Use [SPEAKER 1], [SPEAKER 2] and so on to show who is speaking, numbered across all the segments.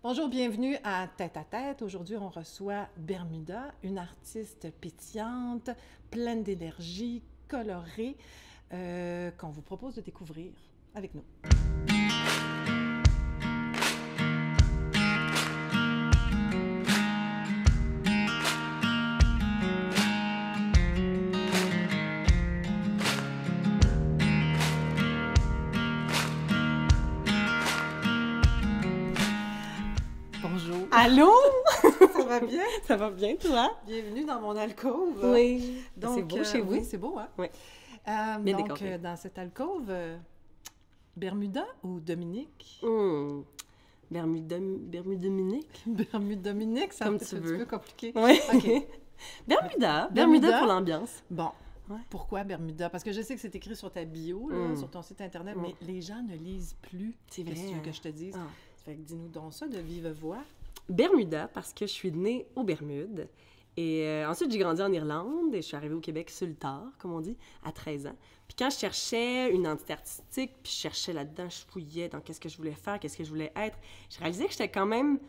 [SPEAKER 1] Bonjour, bienvenue à Tête à Tête. Aujourd'hui, on reçoit Bermuda, une artiste pétillante, pleine d'énergie, colorée, euh, qu'on vous propose de découvrir avec nous.
[SPEAKER 2] Allô?
[SPEAKER 1] Ça va bien?
[SPEAKER 2] Ça va bien, toi?
[SPEAKER 1] Bienvenue dans mon alcôve.
[SPEAKER 2] Oui.
[SPEAKER 1] Donc,
[SPEAKER 2] c'est beau
[SPEAKER 1] euh,
[SPEAKER 2] chez vous?
[SPEAKER 1] Oui, c'est beau, hein?
[SPEAKER 2] Oui.
[SPEAKER 1] Euh,
[SPEAKER 2] Bien
[SPEAKER 1] donc, euh, dans cette alcôve, euh, Bermuda ou Dominique?
[SPEAKER 2] Hmm. Bermuda, Bermuda Dominique?
[SPEAKER 1] Bermuda Dominique, ça
[SPEAKER 2] Comme tu
[SPEAKER 1] un
[SPEAKER 2] veux.
[SPEAKER 1] petit peu compliqué.
[SPEAKER 2] Oui.
[SPEAKER 1] OK.
[SPEAKER 2] Bermuda.
[SPEAKER 1] Bermuda.
[SPEAKER 2] Bermuda pour l'ambiance.
[SPEAKER 1] Bon.
[SPEAKER 2] Ouais.
[SPEAKER 1] Pourquoi Bermuda? Parce que je sais que c'est écrit sur ta bio, là,
[SPEAKER 2] Mm.
[SPEAKER 1] sur ton site Internet,
[SPEAKER 2] Mm.
[SPEAKER 1] mais les gens ne lisent plus.
[SPEAKER 2] C'est
[SPEAKER 1] Qu'est-ce que tu veux que je te dise?
[SPEAKER 2] Ah.
[SPEAKER 1] Fait que dis-nous donc ça de vive voix.
[SPEAKER 2] Bermuda, parce que je suis née aux Bermudes. Et euh, ensuite, j'ai grandi en Irlande et je suis arrivée au Québec sur tard, comme on dit, à 13 ans. Puis quand je cherchais une identité artistique, puis je cherchais là-dedans, je fouillais dans qu'est-ce que je voulais faire, qu'est-ce que je voulais être, je réalisais que j'étais quand même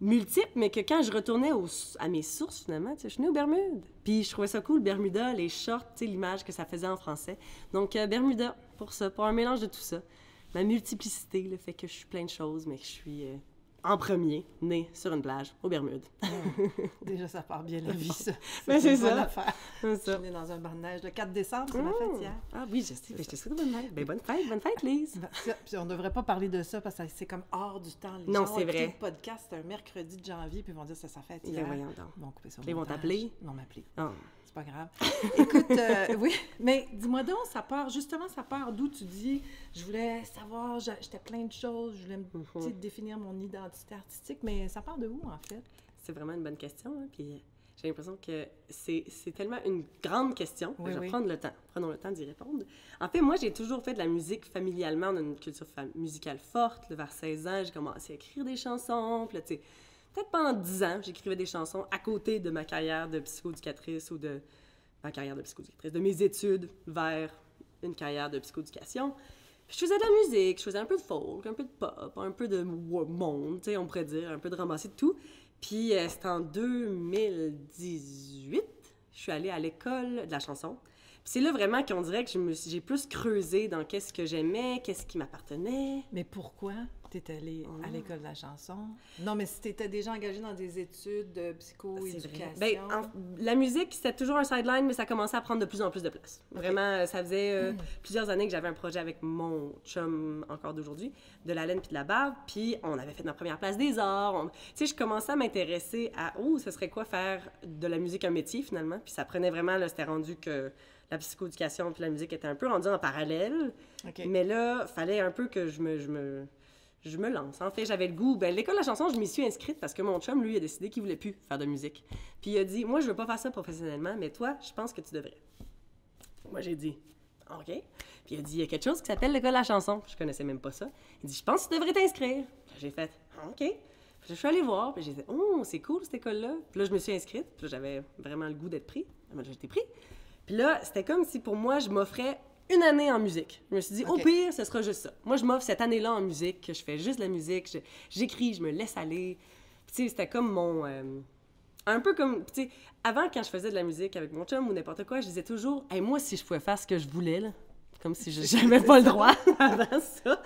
[SPEAKER 2] multiple, mais que quand je retournais à mes sources, finalement, je suis née aux Bermudes. Puis je trouvais ça cool, Bermuda, les shorts, l'image que ça faisait en français. Donc, euh, Bermuda, pour ça, pour un mélange de tout ça. Ma multiplicité, le fait que je suis plein de choses, mais que je suis euh, en premier, née sur une plage aux Bermudes.
[SPEAKER 1] Déjà, ça part bien la vie, ça.
[SPEAKER 2] Ben, c'est ça.
[SPEAKER 1] affaire.
[SPEAKER 2] C'est
[SPEAKER 1] Je suis née dans un bar de neige le 4 décembre, c'est ma
[SPEAKER 2] Mmh.
[SPEAKER 1] fête hier.
[SPEAKER 2] Ah oui, je sais. Ben, je te souhaite bonne fête. Ben, bonne fête, bonne fête, Lise.
[SPEAKER 1] Ben, Puis on devrait pas parler de ça parce que c'est comme hors du temps. Les
[SPEAKER 2] Non,
[SPEAKER 1] gens
[SPEAKER 2] c'est vrai.
[SPEAKER 1] le podcast un mercredi de janvier puis ils vont dire c'est sa fête
[SPEAKER 2] Ben,
[SPEAKER 1] hier.
[SPEAKER 2] voyons donc.
[SPEAKER 1] Ils vont couper ça.
[SPEAKER 2] Ils vont t'appeler?
[SPEAKER 1] Ils vont m'appeler.
[SPEAKER 2] Ah.
[SPEAKER 1] C'est pas grave. Écoute, euh, oui, mais dis-moi donc, ça part, justement, ça part d'où tu dis, je voulais savoir, j'étais plein de choses, je voulais me
[SPEAKER 2] Mhm.
[SPEAKER 1] définir mon identité artistique, mais ça part de où, en fait?
[SPEAKER 2] C'est vraiment une bonne question. hein, Puis euh, j'ai l'impression que c'est tellement une grande question. que
[SPEAKER 1] Oui,
[SPEAKER 2] je vais
[SPEAKER 1] oui.
[SPEAKER 2] prendre le temps. Prenons le temps d'y répondre. En fait, moi, j'ai toujours fait de la musique familialement. On a une culture musicale forte. Là, vers 16 ans, j'ai commencé à écrire des chansons. Puis là, tu sais, peut-être pendant 10 ans, j'écrivais des chansons à côté de ma carrière de psychoéducatrice ou de ma carrière de psychoéducatrice, de mes études vers une carrière de psychoéducation. Je faisais de la musique, je faisais un peu de folk, un peu de pop, un peu de monde, on pourrait dire, un peu de ramasser de tout. Puis euh, c'était en 2018, je suis allée à l'école de la chanson. Puis c'est là vraiment qu'on dirait que j'ai plus creusé dans qu'est-ce que j'aimais, qu'est-ce qui m'appartenait.
[SPEAKER 1] Mais pourquoi? Tu es allée à l'école de la chanson? Non, mais si tu étais déjà engagée dans des études de psychoéducation.
[SPEAKER 2] Ben, en- la musique, c'était toujours un sideline, mais ça commençait à prendre de plus en plus de place. Vraiment, euh, ça faisait euh, plusieurs années que j'avais un projet avec mon chum, encore d'aujourd'hui, de la laine puis de la barbe, puis on avait fait ma première place des arts. On- Tu sais, je commençais à m'intéresser à, oh, ce serait quoi faire de la musique un métier, finalement, puis ça prenait vraiment, là, c'était rendu que la psychoéducation puis la musique étaient un peu rendues en parallèle. Mais là, fallait un peu que je me, je me, je me lance. En fait, j'avais le goût. Ben, l'école de la chanson, je m'y suis inscrite parce que mon chum, lui, a décidé qu'il voulait plus faire de musique. Puis il a dit, moi, je veux pas faire ça professionnellement, mais toi, je pense que tu devrais. Moi, j'ai dit, OK. Puis il a dit, il y a quelque chose qui s'appelle l'école de la chanson. Je connaissais même pas ça. Il dit, je pense que tu devrais t'inscrire. J'ai fait, OK. Je suis allée voir, puis j'ai dit, oh, c'est cool cette école-là. Puis là, je me suis inscrite, puis j'avais vraiment le goût d'être pris. Été pris. Puis là, c'était comme si pour moi, je m'offrais une année en musique. Je me suis dit, au pire, ce sera juste ça. Moi, je m'offre cette année-là en musique, que je fais juste de la musique, j'écris, je me laisse aller. Tu sais, c'était comme mon. euh, un peu comme. Tu sais, avant, quand je faisais de la musique avec mon chum ou n'importe quoi, je disais toujours, hey, moi, si je pouvais faire ce que je voulais, là, comme si je n'avais pas le droit avant ça.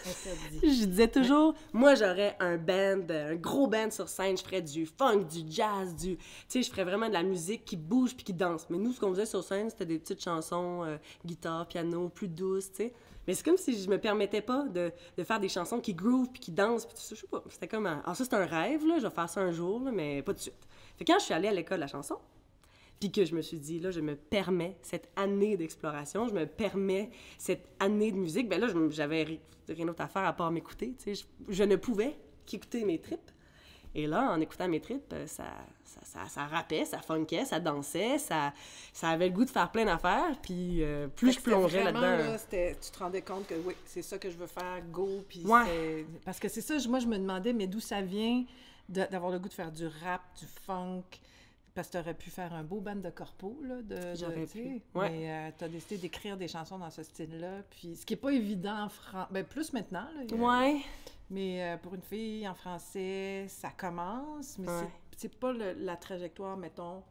[SPEAKER 2] Je disais toujours, moi j'aurais un band, un gros band sur scène, je ferais du funk, du jazz, du, tu sais, je ferais vraiment de la musique qui bouge puis qui danse. Mais nous, ce qu'on faisait sur scène, c'était des petites chansons, euh, guitare, piano, plus douces, tu sais. Mais c'est comme si je me permettais pas de, de faire des chansons qui groove puis qui dansent puis tout ça. Je sais pas. C'était comme, un- alors ça c'est un rêve là, je vais faire ça un jour là, mais pas tout de suite. Fait que quand je suis allée à l'école de la chanson, puis que je me suis dit, là, je me permets cette année d'exploration, je me permets cette année de musique, ben là, je- j'avais ri- rien d'autre à faire à part m'écouter, tu sais. Je, je ne pouvais qu'écouter mes tripes. Et là, en écoutant mes tripes, euh, ça, ça, ça, ça rappait, ça funkait, ça dansait, ça, ça avait le goût de faire plein d'affaires, puis euh, plus je plongeais là-dedans...
[SPEAKER 1] là, tu te rendais compte que oui, c'est ça que je veux faire, go. Puis
[SPEAKER 2] Ouais.
[SPEAKER 1] Parce que c'est ça, moi, je me demandais, mais d'où ça vient d'avoir le goût de faire du rap, du funk? Parce que tu aurais pu faire un beau band de corpo, là, de,
[SPEAKER 2] J'aurais
[SPEAKER 1] tu
[SPEAKER 2] pu, ouais.
[SPEAKER 1] Mais tu as décidé d'écrire des chansons dans ce style-là, puis ce qui est pas évident en France, ben plus maintenant, là, a-
[SPEAKER 2] Ouais.
[SPEAKER 1] Mais euh, pour une fille en français, ça commence, mais
[SPEAKER 2] Ouais.
[SPEAKER 1] c'est- pas le- la trajectoire, mettons,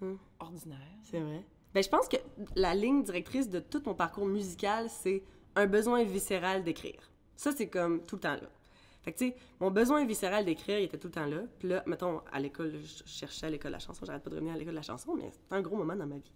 [SPEAKER 2] Hmm.
[SPEAKER 1] ordinaire.
[SPEAKER 2] C'est vrai. Ben, je pense que la ligne directrice de tout mon parcours musical, c'est un besoin viscéral d'écrire. Ça, c'est comme tout le temps là. Fait que, tu sais, mon besoin viscéral d'écrire, il était tout le temps là. Puis là, mettons, à l'école, je cherchais à l'école de la chanson. J'arrête pas de revenir à l'école de la chanson, mais c'était un gros moment dans ma vie.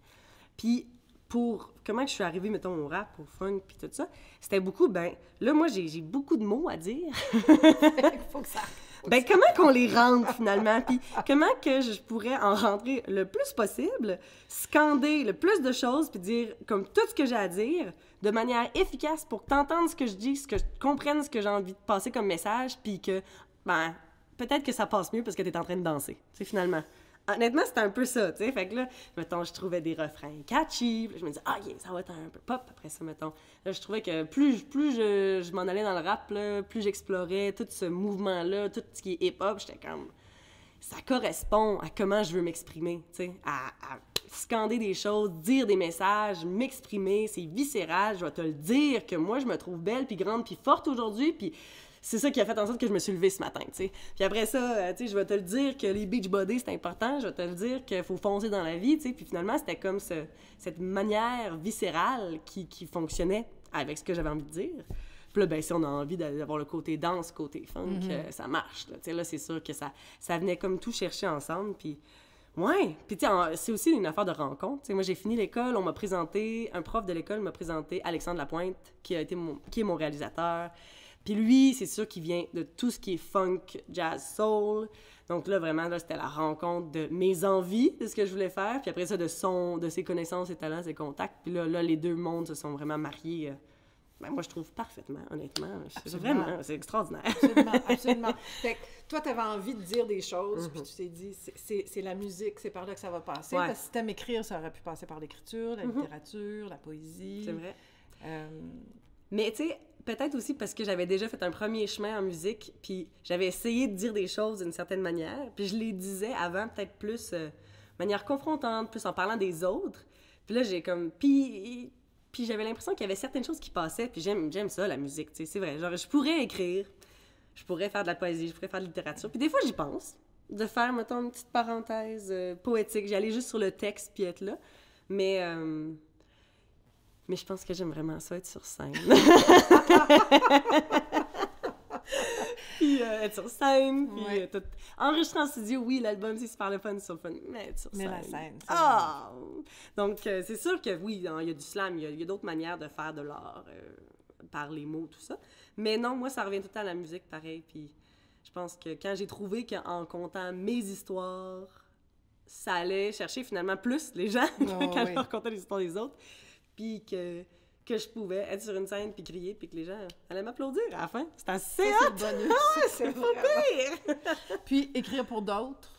[SPEAKER 2] Puis, pour comment je suis arrivée, mettons, au rap, au funk, puis tout ça, c'était beaucoup, ben, là, moi, j'ai beaucoup de mots à dire.
[SPEAKER 1] Faut que ça...
[SPEAKER 2] Ben, comment qu'on les rentre finalement? Puis comment que je pourrais en rentrer le plus possible, scander le plus de choses, puis dire comme tout ce que j'ai à dire de manière efficace pour que ce que je dis, que je comprenne ce que j'ai envie de passer comme message, puis que, ben, peut-être que ça passe mieux parce que t'es en train de danser, tu sais, finalement. Honnêtement, c'était un peu ça, tu sais. Fait que là, mettons, je trouvais des refrains catchy. Je me disais, ah, yeah, ça va être un peu pop. Après ça, mettons, là, je trouvais que plus, plus je, m'en allais dans le rap, plus j'explorais tout ce mouvement-là, tout ce qui est hip-hop, j'étais comme, ça correspond à comment je veux m'exprimer, tu sais, à, à scander des choses, dire des messages, m'exprimer, c'est viscéral, je vais te le dire que moi, je me trouve belle, puis grande, puis forte aujourd'hui, puis c'est ça qui a fait en sorte que je me suis levée ce matin, tu sais. Puis après ça, euh, tu sais, je vais te le dire que les beach bodies, c'est important, je vais te le dire qu'il faut foncer dans la vie, tu sais. Puis finalement, c'était comme ce- cette manière viscérale qui, qui fonctionnait avec ce que j'avais envie de dire. Puis là, ben, si on a envie d'avoir le côté danse, côté funk, euh, ça marche, là. Là, c'est sûr que ça, ça venait comme tout chercher ensemble, puis... Ouais, puis c'est aussi une affaire de rencontre. Moi, j'ai fini l'école, on m'a présenté, un prof de l'école m'a présenté Alexandre Lapointe, qui, a été mon, qui est mon réalisateur. Puis lui, c'est sûr qu'il vient de tout ce qui est funk, jazz, soul. Donc là, vraiment, là, c'était la rencontre de mes envies, de ce que je voulais faire. Puis après ça, de son, de ses connaissances, ses talents, ses contacts. Puis là, là les deux mondes se sont vraiment mariés. euh, ben, moi, je trouve parfaitement, honnêtement.
[SPEAKER 1] Absolument.
[SPEAKER 2] vraiment, c'est extraordinaire.
[SPEAKER 1] Absolument, absolument. Fait que toi, tu avais envie de dire des choses,
[SPEAKER 2] Mhm.
[SPEAKER 1] puis tu t'es dit, c'est la musique, c'est par là que ça va passer.
[SPEAKER 2] Ouais.
[SPEAKER 1] Parce que si t'aimes écrire, ça aurait pu passer par l'écriture, la
[SPEAKER 2] Mhm.
[SPEAKER 1] littérature, la poésie.
[SPEAKER 2] C'est vrai.
[SPEAKER 1] Euh,
[SPEAKER 2] Mais tu sais, peut-être aussi parce que j'avais déjà fait un premier chemin en musique, puis j'avais essayé de dire des choses d'une certaine manière, puis je les disais avant peut-être plus euh, de manière confrontante, plus en parlant des autres. Puis là, j'ai comme... Puis, puis j'avais l'impression qu'il y avait certaines choses qui passaient, puis j'aime, j'aime ça, la musique, tu sais, c'est vrai. Genre, je pourrais écrire, je pourrais faire de la poésie, je pourrais faire de la littérature, puis des fois, j'y pense, de faire, mettons, une petite parenthèse euh, poétique, j'allais juste sur le texte, puis être là. Mais... euh, mais je pense que j'aime vraiment ça, être sur scène. puis euh, être sur scène, puis
[SPEAKER 1] Ouais.
[SPEAKER 2] euh, tout... enregistrer en studio, oui, l'album, c'est super le fun, c'est le fun, mais être sur
[SPEAKER 1] Mais
[SPEAKER 2] scène.
[SPEAKER 1] la scène,
[SPEAKER 2] Ah! Donc, euh, c'est sûr que oui, hein, il y a du slam, il y a, d'autres manières de faire de l'art, euh, par les mots, tout ça. Mais non, moi, ça revient tout le temps à la musique, pareil, puis je pense que quand j'ai trouvé qu'en contant mes histoires, ça allait chercher finalement plus les gens
[SPEAKER 1] Ouais,
[SPEAKER 2] quand je racontais les histoires des autres, puis que, que je pouvais être sur une scène puis crier, puis que les gens allaient m'applaudir à la fin. C'était assez
[SPEAKER 1] ça,
[SPEAKER 2] hot!
[SPEAKER 1] c'est
[SPEAKER 2] pire!
[SPEAKER 1] Puis écrire pour d'autres?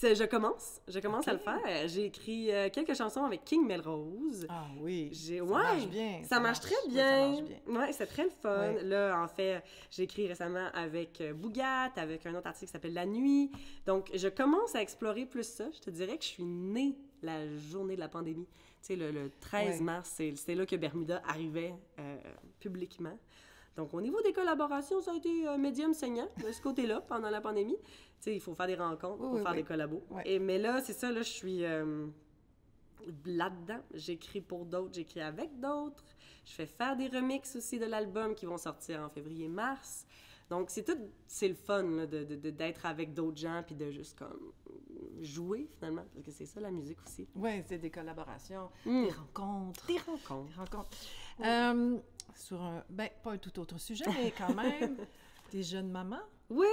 [SPEAKER 2] Je commence, je commence à le faire. J'ai écrit euh, quelques chansons avec King Melrose.
[SPEAKER 1] Ah oui.
[SPEAKER 2] J'ai
[SPEAKER 1] Ça
[SPEAKER 2] ouais,
[SPEAKER 1] marche bien.
[SPEAKER 2] Ça, marche très bien.
[SPEAKER 1] ça marche bien.
[SPEAKER 2] Ouais, c'est très le fun. Là, en fait, j'ai écrit récemment avec euh, Bougat, avec un autre artiste qui s'appelle La Nuit. Donc, je commence à explorer plus ça. Je te dirais que je suis née la journée de la pandémie. Tu sais, le, le 13
[SPEAKER 1] Ouais.
[SPEAKER 2] mars, c'est là que Bermuda arrivait euh, publiquement. Donc, au niveau des collaborations, ça a été un médium saignant de ce côté-là pendant la pandémie. Tu sais, il faut faire des rencontres, il
[SPEAKER 1] Oui,
[SPEAKER 2] faut
[SPEAKER 1] oui,
[SPEAKER 2] faire
[SPEAKER 1] oui.
[SPEAKER 2] des collabos.
[SPEAKER 1] Ouais.
[SPEAKER 2] Et, mais là, c'est ça, là, je suis euh, là-dedans. J'écris pour d'autres, j'écris avec d'autres. Je fais faire des remixes aussi de l'album qui vont sortir en février-mars. Donc, c'est tout, c'est le fun là, de, de- de- d'être avec d'autres gens puis de juste comme jouer finalement, parce que c'est ça la musique aussi.
[SPEAKER 1] Oui, c'est des collaborations,
[SPEAKER 2] Mm.
[SPEAKER 1] des rencontres.
[SPEAKER 2] Des rencontres.
[SPEAKER 1] Des rencontres. Euh, sur un, ben, pas un tout autre sujet, mais quand même, des jeunes mamans.
[SPEAKER 2] Oui,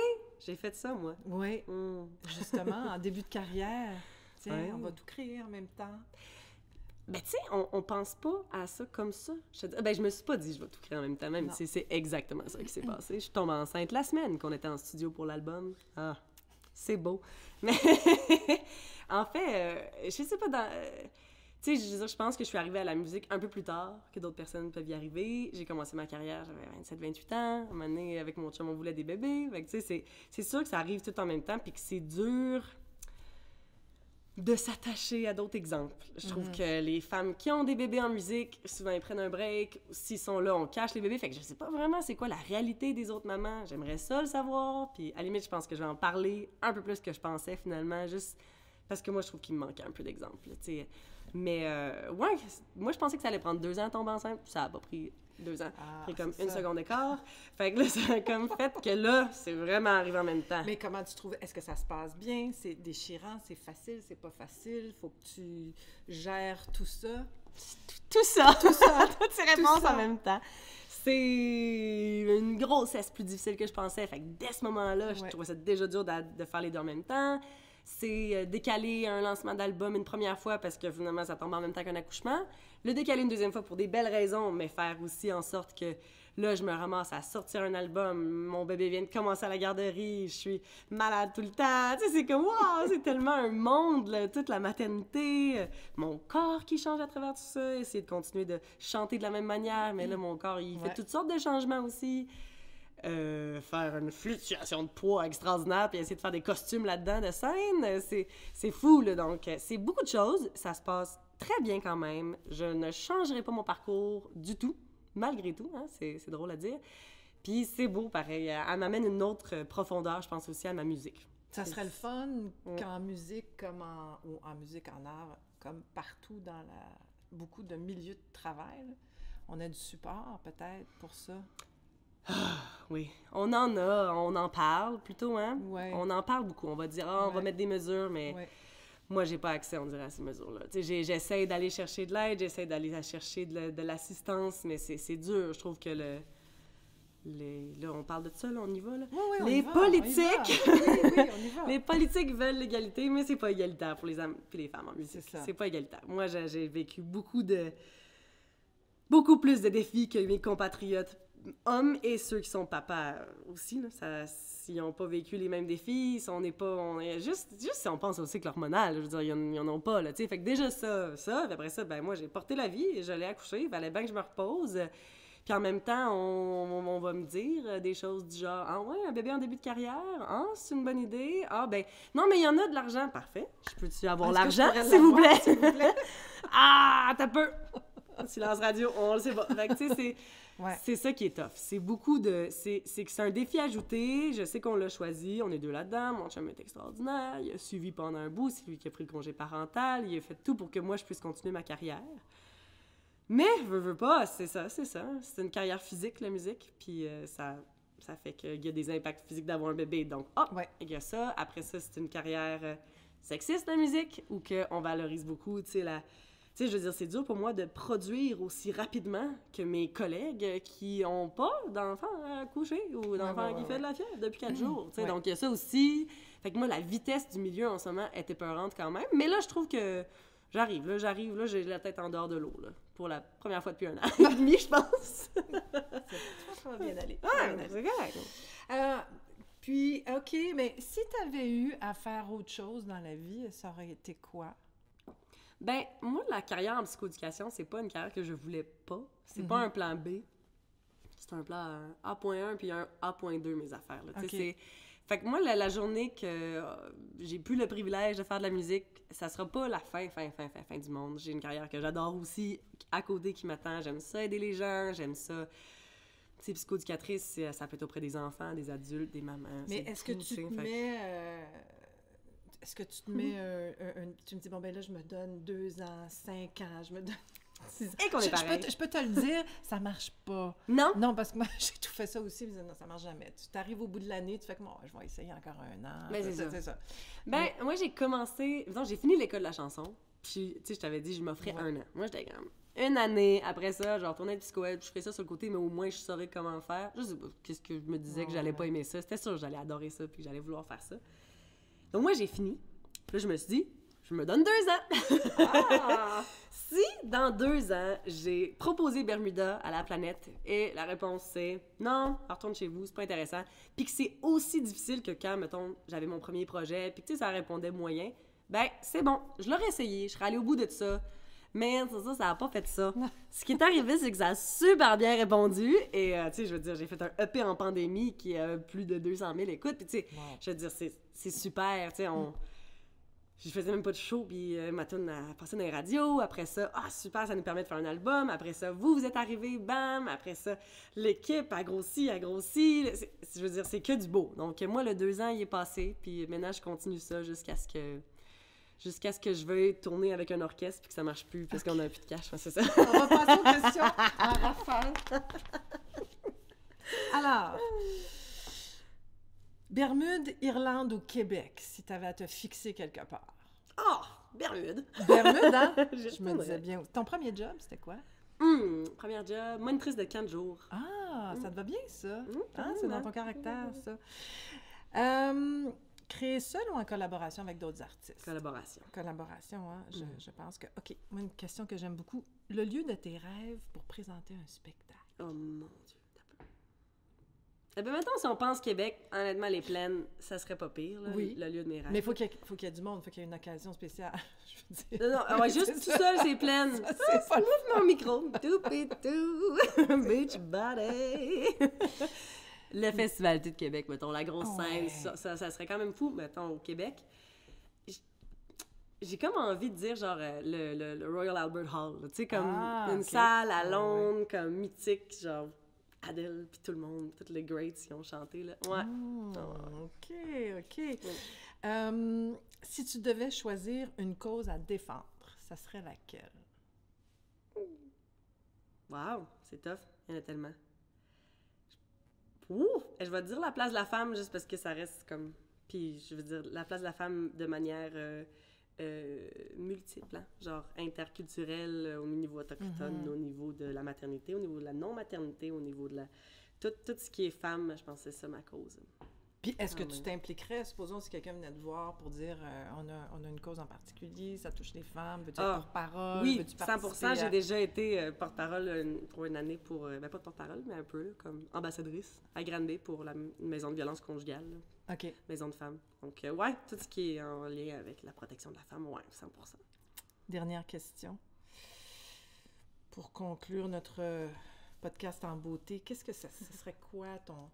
[SPEAKER 2] j'ai fait ça moi.
[SPEAKER 1] Oui,
[SPEAKER 2] Mm.
[SPEAKER 1] justement, en début de carrière.
[SPEAKER 2] Ouais.
[SPEAKER 1] On va tout créer en même temps.
[SPEAKER 2] Ben, tu sais, on, on pense pas à ça comme ça. Je, te dis- ben, je me suis pas dit je vais tout créer en même temps, même c'est exactement ça qui s'est passé. Je suis tombée enceinte la semaine qu'on était en studio pour l'album. Ah, c'est beau. Mais en fait, euh, je sais pas dans. euh, tu sais, je je pense que je suis arrivée à la musique un peu plus tard que d'autres personnes peuvent y arriver. J'ai commencé ma carrière, j'avais 27-28 ans. À un avec mon chum, on voulait des bébés. Tu sais, c'est- c'est sûr que ça arrive tout en même temps, puis que c'est dur de s'attacher à d'autres exemples. Je trouve
[SPEAKER 1] Mhm.
[SPEAKER 2] que les femmes qui ont des bébés en musique, souvent ils prennent un break. S'ils sont là, on cache les bébés. Fait que je sais pas vraiment c'est quoi la réalité des autres mamans. J'aimerais ça le savoir. Puis à la limite, je pense que je vais en parler un peu plus que je pensais finalement, juste parce que moi, je trouve qu'il me manquait un peu d'exemples. là, tu sais. Mais euh, ouais, moi, je pensais que ça allait prendre deux ans à tomber enceinte. Ça a pas pris deux ans.
[SPEAKER 1] Ah,
[SPEAKER 2] a pris comme une
[SPEAKER 1] ça.
[SPEAKER 2] seconde d'écart. Fait que là, ça a comme fait que là, c'est vraiment arrivé en même temps.
[SPEAKER 1] Mais comment tu trouves, est-ce que ça se passe bien? C'est déchirant, c'est facile, c'est pas facile? Faut que tu gères tout ça?
[SPEAKER 2] Tout ça, tout
[SPEAKER 1] ça.
[SPEAKER 2] toutes ces réponses en même temps. C'est une grossesse plus difficile que je pensais. Fait que dès ce moment-là, je
[SPEAKER 1] Ouais.
[SPEAKER 2] trouvais ça déjà dur de, de faire les deux en même temps. C'est euh, décaler un lancement d'album une première fois parce que finalement ça tombe en même temps qu'un accouchement. Le décaler une deuxième fois pour des belles raisons, mais faire aussi en sorte que là, je me ramasse à sortir un album. Mon bébé vient de commencer à la garderie. Je suis malade tout le temps. Tu sais, c'est comme, waouh, c'est tellement un monde, là, toute la maternité. euh, Mon corps qui change à travers tout ça. Essayer de continuer de chanter de la même manière, mais là, mon corps, il
[SPEAKER 1] Ouais.
[SPEAKER 2] fait toutes sortes de changements aussi. Euh, faire une fluctuation de poids extraordinaire, puis essayer de faire des costumes là-dedans de scène, c'est, c'est fou, là. Donc, euh, c'est beaucoup de choses. Ça se passe très bien quand même. Je ne changerai pas mon parcours du tout, malgré tout, hein, c'est, c'est drôle à dire. Puis c'est beau, pareil. Euh, Elle m'amène une autre euh, profondeur, je pense aussi, à ma musique.
[SPEAKER 1] Ça serait le fun qu'en musique, comme en, ou en musique, en art, comme partout dans la, beaucoup de milieux de travail, là, on a du support peut-être pour ça.
[SPEAKER 2] Oui, on en a, on en parle plutôt, hein?
[SPEAKER 1] Ouais.
[SPEAKER 2] On en parle beaucoup. On va dire, ah, on va mettre des mesures, mais
[SPEAKER 1] Ouais.
[SPEAKER 2] Moi, j'ai pas accès, on dirait, à ces mesures-là. J'essaie d'aller chercher de l'aide, j'essaie d'aller chercher de, la- de l'assistance, mais c'est dur. Je trouve que le. les- là, on parle de ça, là, on y va, là.
[SPEAKER 1] Oui, oui, on
[SPEAKER 2] Les
[SPEAKER 1] y va, on y va.
[SPEAKER 2] politiques!
[SPEAKER 1] Oui, oui, on y va.
[SPEAKER 2] Les politiques veulent l'égalité, mais c'est pas égalitaire pour les hommes et les femmes en musique.
[SPEAKER 1] C'est
[SPEAKER 2] pas égalitaire. Moi, j'ai j'ai vécu beaucoup de. beaucoup plus de défis que mes compatriotes hommes et ceux qui sont papas aussi. Là. Ça, s'ils n'ont pas vécu les mêmes défis, si on n'est pas. On est juste, juste si on pense au cycle hormonal, je veux dire, ils en- ils en ont pas, là, tu sais. Fait que déjà ça, ça, puis après ça, ben moi, j'ai porté la vie, je l'ai accouché, il fallait bien que je me repose. Puis en même temps, on, on- on va me dire euh, des choses du genre Ah ouais, un bébé en début de carrière, ah, c'est une bonne idée. Ah ben, non, mais il y en a de l'argent, parfait. Je peux-tu avoir l'argent, s'il vous plaît?
[SPEAKER 1] s'il vous plaît?
[SPEAKER 2] ah, t'as peu! Silence radio, on le sait pas. Fait que, tu sais, c'est.
[SPEAKER 1] Ouais.
[SPEAKER 2] C'est ça qui est tough. C'est beaucoup de. C'est que c'est un défi ajouté. Je sais qu'on l'a choisi. On est deux là-dedans. Mon chum est extraordinaire. Il a suivi pendant un bout. C'est lui qui a pris le congé parental. Il a fait tout pour que moi, je puisse continuer ma carrière. Mais, veux, veux pas, c'est ça, c'est ça. C'est une carrière physique, la musique. Puis euh, ça, ça fait qu'il y a des impacts physiques d'avoir un bébé. Donc, hop,
[SPEAKER 1] Ouais.
[SPEAKER 2] il y a ça. Après ça, c'est une carrière euh, sexiste, la musique, ou qu'on valorise beaucoup, tu sais, la... Sais, je veux dire, c'est dur pour moi de produire aussi rapidement que mes collègues qui ont pas d'enfants à coucher ou d'enfants
[SPEAKER 1] ouais, ouais,
[SPEAKER 2] qui fait de la fièvre depuis quatre jours. tu sais.
[SPEAKER 1] Ouais.
[SPEAKER 2] Donc, il y a ça aussi. Fait que moi, la vitesse du milieu en ce moment est épeurante quand même. Mais là, je trouve que j'arrive, là, j'arrive, là, j'ai la tête en dehors de l'eau, là, pour la première fois depuis un an et demi, je pense.
[SPEAKER 1] Ça va bien aller.
[SPEAKER 2] Ouais, c'est correct.
[SPEAKER 1] Euh, puis, OK, mais si tu avais eu à faire autre chose dans la vie, ça aurait été quoi?
[SPEAKER 2] Ben, moi, la carrière en psychoéducation, c'est pas une carrière que je voulais pas. C'est pas
[SPEAKER 1] Mhm.
[SPEAKER 2] un plan B. C'est un plan euh, A.1 puis un A.2, mes affaires. Là. Tu sais,
[SPEAKER 1] Ok.
[SPEAKER 2] c'est- Fait que moi, la, la journée que euh, j'ai plus le privilège de faire de la musique, ça sera pas la fin, fin, fin, fin, fin du monde. J'ai une carrière que j'adore aussi, à côté qui m'attend. J'aime ça aider les gens, j'aime ça. Tu sais, psychoéducatrice, c'est- ça peut être auprès des enfants, des adultes, des mamans.
[SPEAKER 1] Mais est-ce que tu te mets. euh, Est-ce que tu te mets un, un- un- Tu me dis, bon, ben là, je me donne deux ans, cinq ans, je me donne. six ans.
[SPEAKER 2] Et qu'on est
[SPEAKER 1] je, je peux,
[SPEAKER 2] pareil.
[SPEAKER 1] te- je peux te le dire, ça marche pas.
[SPEAKER 2] Non?
[SPEAKER 1] Non, parce que moi, j'ai tout fait ça aussi, mais non, ça marche jamais. Tu t'arrives au bout de l'année, tu fais que bon, je vais essayer encore un an.
[SPEAKER 2] Ben, c'est ça.
[SPEAKER 1] C'est ça.
[SPEAKER 2] Ben, moi, j'ai commencé. Disons, j'ai fini l'école de la chanson. Puis, tu sais, je t'avais dit, je m'offrais
[SPEAKER 1] Ouais.
[SPEAKER 2] un an. Moi, j'étais comme. Une année après ça, je être psychoède, je ferai ça sur le côté, mais au moins, je saurais comment faire. Je sais pas, qu'est-ce que je me disais que j'allais pas aimer ça. C'était sûr j'allais adorer ça, puis j'allais vouloir faire ça. Donc, moi, j'ai fini. Puis là, je me suis dit, je me donne deux ans.
[SPEAKER 1] Ah!
[SPEAKER 2] Si dans deux ans, j'ai proposé Bermuda à la planète et la réponse c'est non, retourne chez vous, c'est pas intéressant, puis que c'est aussi difficile que quand, mettons, j'avais mon premier projet, puis que tu sais, ça répondait moyen, ben c'est bon, je l'aurais essayé, je serais allée au bout de ça. Mais c'est ça, ça a pas fait ça. Ce qui est arrivé, c'est que ça a super bien répondu. Et, euh, tu sais, je veux dire, j'ai fait un EP en pandémie qui a plus de 200 000 écoutes. Puis, tu sais,
[SPEAKER 1] Wow.
[SPEAKER 2] je veux dire, c'est c'est super, tu sais, on... je faisais même pas de show, puis euh, ma tune a passé dans les radios. Après ça, ah super, ça nous permet de faire un album. Après ça, vous, vous êtes arrivés, bam. Après ça, l'équipe a grossi, a grossi. Je veux dire, c'est que du beau. Donc moi, le deux ans, il est passé, puis maintenant, je continue ça jusqu'à ce que jusqu'à ce que je veuille tourner avec un orchestre puis que ça marche plus parce qu'on a plus de cash, c'est ça.
[SPEAKER 1] On va passer aux questions en rafale. Alors, Bermude, Irlande ou Québec, si tu avais à te fixer quelque part?
[SPEAKER 2] Oh, Bermude.
[SPEAKER 1] Bermude, hein? Je me disais bien. Ton premier job, c'était quoi?
[SPEAKER 2] Hum, première job, monitrice de 15 jours.
[SPEAKER 1] Ah, ça te va bien, ça?
[SPEAKER 2] Hum,
[SPEAKER 1] Hein, c'est dans
[SPEAKER 2] hein?
[SPEAKER 1] ton caractère, ça. Euh, créer seul ou en collaboration avec d'autres artistes?
[SPEAKER 2] Collaboration.
[SPEAKER 1] Collaboration, hein? Je, je pense que... OK, moi, une question que j'aime beaucoup. Le lieu de tes rêves pour présenter un spectacle.
[SPEAKER 2] Oh mon Dieu. Eh bien, maintenant, si on pense Québec, honnêtement, les plaines, ça serait pas pire, là,
[SPEAKER 1] Oui.
[SPEAKER 2] le lieu de mes rêves.
[SPEAKER 1] Mais il faut qu'il y, ait- faut qu'il y ait du monde, il faut qu'il y ait une occasion spéciale. je veux dire.
[SPEAKER 2] Non, non, ah ouais, juste tout
[SPEAKER 1] ça.
[SPEAKER 2] seul, c'est plaines.
[SPEAKER 1] Ça, c'est pas
[SPEAKER 2] mon micro. Toupitou. Beach body. Le Festival de Québec, mettons, la grosse
[SPEAKER 1] Ouais.
[SPEAKER 2] scène, ça, ça, ça serait quand même fou, mettons, au Québec. J'ai comme envie de dire, genre, euh, le, le- le Royal Albert Hall, tu sais, comme
[SPEAKER 1] Ah,
[SPEAKER 2] une salle à
[SPEAKER 1] Ouais,
[SPEAKER 2] Londres, comme mythique, genre, Adele, puis tout le monde, tous les greats qui ont chanté, là. Ouais.
[SPEAKER 1] Hmm,
[SPEAKER 2] Ah
[SPEAKER 1] OK, OK. Euh, si tu devais choisir une cause à défendre, ça serait laquelle?
[SPEAKER 2] Wow, c'est tough. Il y en a tellement. Ouh! Je vais te dire la place de la femme juste parce que ça reste comme. Puis je veux dire la place de la femme de manière euh, euh, multiple, hein? genre interculturelle euh, au niveau autochtone,
[SPEAKER 1] Mhm.
[SPEAKER 2] au niveau de la maternité, au niveau de la non-maternité, au niveau de la. Tout, tout ce qui est femme, je pense que c'est ça ma cause.
[SPEAKER 1] Puis est-ce que
[SPEAKER 2] Ah,
[SPEAKER 1] tu t'impliquerais, supposons si quelqu'un venait te voir pour dire euh, on, a, on a une cause en particulier, ça touche les femmes, veux-tu
[SPEAKER 2] Ah,
[SPEAKER 1] être porte-parole?
[SPEAKER 2] oui,
[SPEAKER 1] veux-tu
[SPEAKER 2] 100
[SPEAKER 1] participer
[SPEAKER 2] J'ai
[SPEAKER 1] à-
[SPEAKER 2] déjà été euh, porte-parole une- pour une année pour. euh, ben, pas porte-parole, mais un peu, là, comme ambassadrice à Granby pour la maison de violence conjugale. là.
[SPEAKER 1] OK.
[SPEAKER 2] maison de femmes. Donc, euh, ouais, tout ce qui est en lien avec la protection de la femme, ouais, 100
[SPEAKER 1] Dernière question. Pour conclure notre euh, podcast en beauté, qu'est-ce que ça, ce serait quoi ton,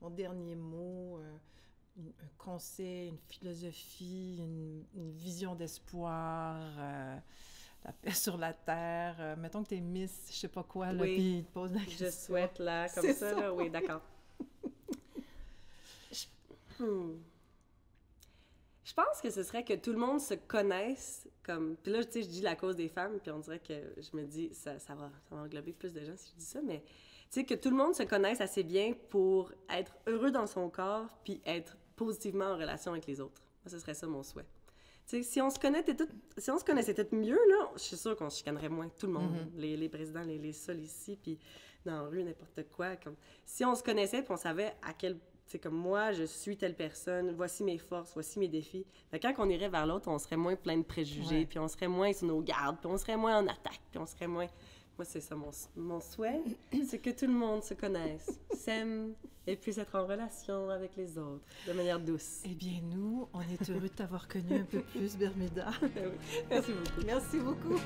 [SPEAKER 1] ton dernier mot, euh, une- un conseil, une philosophie, une, une vision d'espoir, euh, la paix sur la terre? euh, mettons que tu es Miss, je sais pas quoi, là,
[SPEAKER 2] Oui.
[SPEAKER 1] puis il te pose la question.
[SPEAKER 2] Je souhaite, là, comme ça,
[SPEAKER 1] ça.
[SPEAKER 2] là, oui, d'accord. Je- hmm. Je pense que ce serait que tout le monde se connaisse comme... Puis là, tu sais, je dis la cause des femmes, puis on dirait que je me dis, ça, ça, va, ça va englober plus de gens si je dis ça, mais sais, que tout le monde se connaisse assez bien pour être heureux dans son corps, puis être positivement en relation avec les autres. Moi, ce serait ça mon souhait. Tu sais, si on se connaissait tout, si on se connaissait tout mieux, là, je suis sûre qu'on se chicanerait moins, tout le monde. les, les présidents, les, les sols ici, puis dans la rue, n'importe quoi. Comme, si on se connaissait, puis on savait à quel... C'est comme moi, je suis telle personne, voici mes forces, voici mes défis. Fait que quand on irait vers l'autre, on serait moins plein de préjugés, puis on serait moins sur nos gardes, puis on serait moins en attaque, puis on serait moins... Moi, c'est ça mon, mon souhait, c'est que tout le monde se connaisse, s'aime, et puisse être en relation avec les autres de manière douce.
[SPEAKER 1] Eh bien, nous, on est heureux de t'avoir connu un peu plus, Bermuda.
[SPEAKER 2] Merci beaucoup.
[SPEAKER 1] Merci beaucoup.